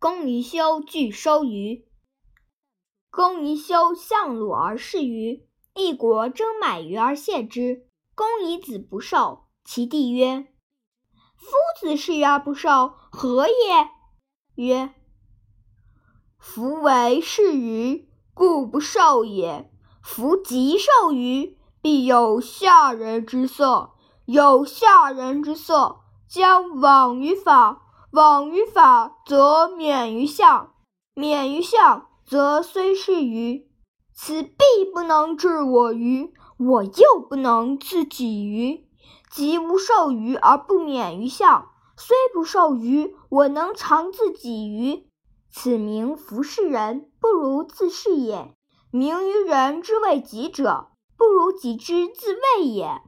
公宜修具收鱼。公宜修向鲁而视鱼，一国争买鱼而献之。公宜子不受，其弟曰：“夫子视鱼而不受，何也？”曰：“夫为视鱼，故不受也。夫即受鱼，必有下人之色。有下人之色，将往于法。往于法，则免于相；免于相，则虽是愚，此必不能治我鱼。我又不能自己鱼，即无受鱼而不免于相，虽不受鱼，我能常自己鱼。此名服视人，不如自是也。名于人之谓己者，不如己之自谓也。